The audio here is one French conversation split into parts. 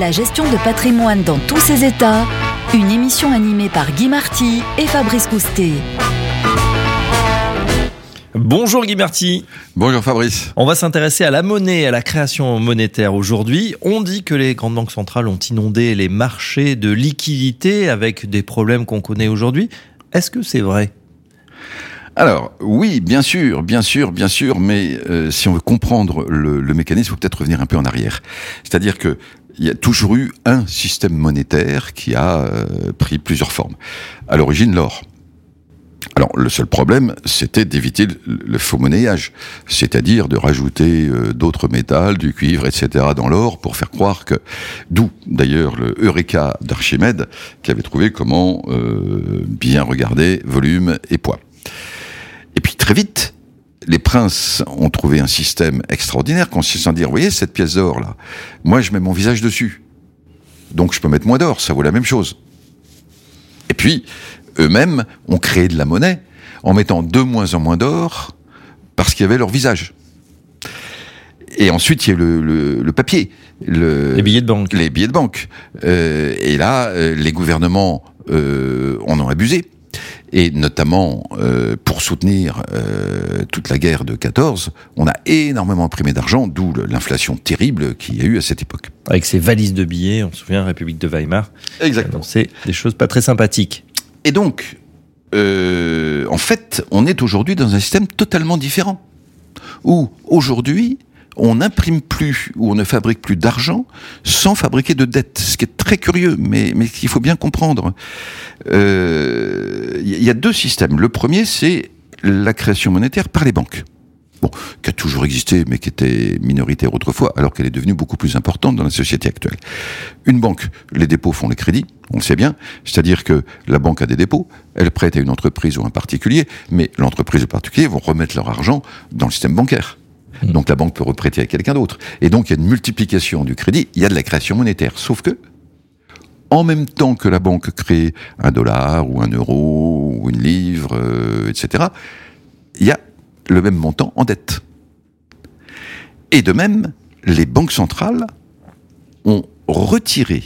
La gestion de patrimoine dans tous ses états, une émission animée par Guy Marty et Fabrice Coustet. Bonjour Guy Marty. Bonjour Fabrice. On va s'intéresser à la monnaie et à la création monétaire aujourd'hui. On dit que les grandes banques centrales ont inondé les marchés de liquidités avec des problèmes qu'on connaît aujourd'hui. Est-ce que c'est vrai? Alors oui, bien sûr, bien sûr, bien sûr, mais euh, si on veut comprendre le, mécanisme, il faut peut-être revenir un peu en arrière. C'est-à-dire que il y a toujours eu un système monétaire qui a euh, pris plusieurs formes. À l'origine, l'or. Alors le seul problème, c'était d'éviter le, faux monnayage, c'est-à-dire de rajouter euh, d'autres métals, du cuivre, etc. dans l'or pour faire croire que... D'où d'ailleurs le Eureka d'Archimède qui avait trouvé comment bien regarder volume et poids. Très vite, les princes ont trouvé un système extraordinaire consistant à dire, vous voyez cette pièce d'or là, moi je mets mon visage dessus. Donc je peux mettre moins d'or, ça vaut la même chose. Et puis, eux-mêmes ont créé de la monnaie en mettant de moins en moins d'or parce qu'il y avait leur visage. Et ensuite, il y a le, le, papier. Le, les billets de banque. Les billets de banque. Euh, et là, euh, les gouvernements euh, en ont abusé et notamment euh, pour soutenir euh, toute la guerre de 14, on a énormément imprimé d'argent, d'où l'inflation terrible qu'il y a eu à cette époque. Avec ces valises de billets, on se souvient, République de Weimar. Exactement. C'est des choses pas très sympathiques. Et donc, euh, en fait, on est aujourd'hui dans un système totalement différent, où aujourd'hui, on n'imprime plus ou on ne fabrique plus d'argent sans fabriquer de dettes, ce qui est très curieux, mais, mais qu'il faut bien comprendre. Il euh, y a deux systèmes. Le premier, c'est la création monétaire par les banques. Bon, qui a toujours existé, mais qui était minoritaire autrefois, alors qu'elle est devenue beaucoup plus importante dans la société actuelle. Une banque, les dépôts font les crédits, on le sait bien, c'est-à-dire que la banque a des dépôts, elle prête à une entreprise ou un particulier, mais l'entreprise ou le particulier vont remettre leur argent dans le système bancaire. Hmm. Donc la banque peut reprêter à quelqu'un d'autre. Et donc il y a une multiplication du crédit, il y a de la création monétaire. Sauf que, en même temps que la banque crée un dollar ou un euro ou une livre, euh, etc., il y a le même montant en dette. Et de même, les banques centrales ont retiré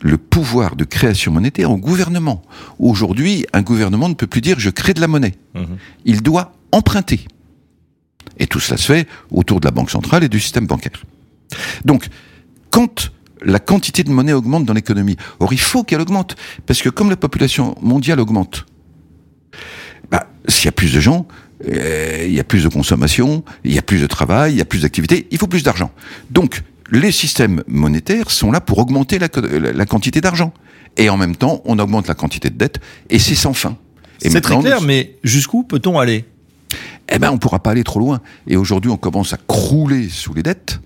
le pouvoir de création monétaire au gouvernement. Aujourd'hui, un gouvernement ne peut plus dire je crée de la monnaie. Hmm. Il doit emprunter. Et tout cela se fait autour de la Banque centrale et du système bancaire. Donc, quand la quantité de monnaie augmente dans l'économie, or il faut qu'elle augmente, parce que comme la population mondiale augmente, bah, s'il y a plus de gens, euh, il y a plus de consommation, il y a plus de travail, il y a plus d'activité, il faut plus d'argent. Donc, les systèmes monétaires sont là pour augmenter la, la quantité d'argent. Et en même temps, on augmente la quantité de dette, et c'est sans fin. C'est très clair, mais jusqu'où peut-on aller? Eh ben on pourra pas aller trop loin. Et aujourd'hui, on commence à crouler sous les dettes,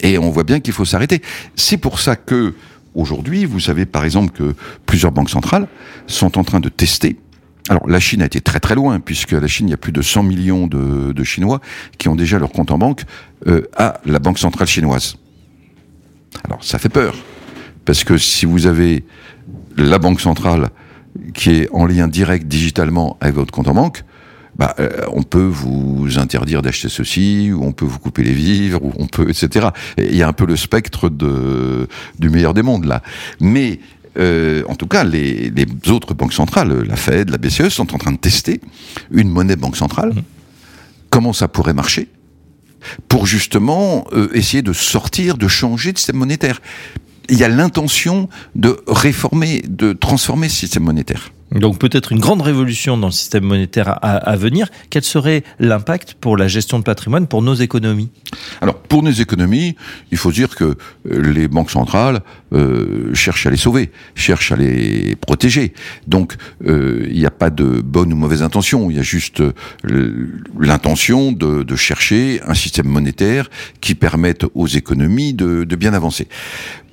et on voit bien qu'il faut s'arrêter. C'est pour ça que aujourd'hui, vous savez par exemple que plusieurs banques centrales sont en train de tester. Alors la Chine a été très très loin, puisque la Chine, il y a plus de 100 millions de, Chinois qui ont déjà leur compte en banque euh, à la Banque centrale chinoise. Alors ça fait peur, parce que si vous avez la Banque centrale qui est en lien direct digitalement avec votre compte en banque, bah, euh, on peut vous interdire d'acheter ceci, ou on peut vous couper les vivres, ou on peut, etc. Il y a un peu le spectre de, du meilleur des mondes là. Mais euh, en tout cas, les, les, autres banques centrales, la Fed, la BCE, sont en train de tester une monnaie banque centrale. Mmh. Comment ça pourrait marcher pour justement euh, essayer de sortir, de changer de système monétaire? Il y a l'intention de réformer, de transformer ce système monétaire. Donc peut-être une grande révolution dans le système monétaire à, à venir. Quel serait l'impact pour la gestion de patrimoine, pour nos économies? Alors pour nos économies, il faut dire que euh, les banques centrales euh, cherchent à les sauver, cherchent à les protéger. Donc euh, il n'y a pas de bonne ou mauvaise intention, il y a juste l'intention de, de, chercher un système monétaire qui permette aux économies de, de bien avancer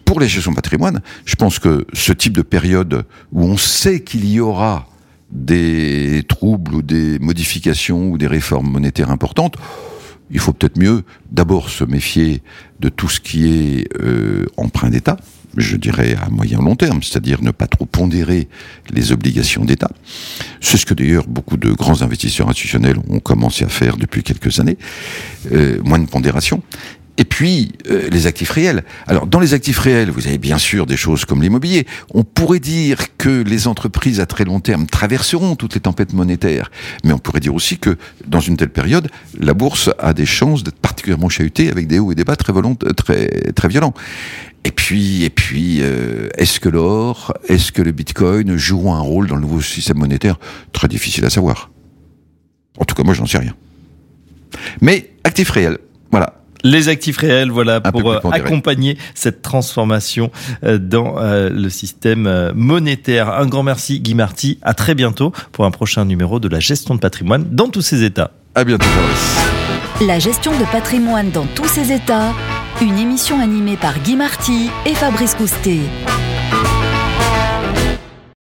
pour les gestions de patrimoine, je pense que ce type de période où on sait qu'il y aura des troubles ou des modifications ou des réformes monétaires importantes, il faut peut-être mieux d'abord se méfier de tout ce qui est euh, emprunt d'État, je dirais à moyen long terme, c'est-à-dire ne pas trop pondérer les obligations d'État. C'est ce que d'ailleurs beaucoup de grands investisseurs institutionnels ont commencé à faire depuis quelques années, euh, moins de pondération. Et puis, euh, les actifs réels. Alors, dans les actifs réels, vous avez bien sûr des choses comme l'immobilier. On pourrait dire que les entreprises à très long terme traverseront toutes les tempêtes monétaires. Mais on pourrait dire aussi que, dans une telle période, la bourse a des chances d'être particulièrement chahutée avec des hauts et des bas très, très, très violents. Et puis, et puis, euh, est-ce que l'or, est-ce que le bitcoin joueront un rôle dans le nouveau système monétaire? Très difficile à savoir. En tout cas, moi, je n'en sais rien. Mais actifs réels. Les actifs réels, voilà, pour euh, accompagner cette transformation euh, dans euh, le système monétaire. Un grand merci, Guy Marty. À très bientôt pour un prochain numéro de la gestion de patrimoine dans tous ses états. À bientôt, Fabrice. La gestion de patrimoine dans tous ses états. Une émission animée par Guy Marty et Fabrice Coustet.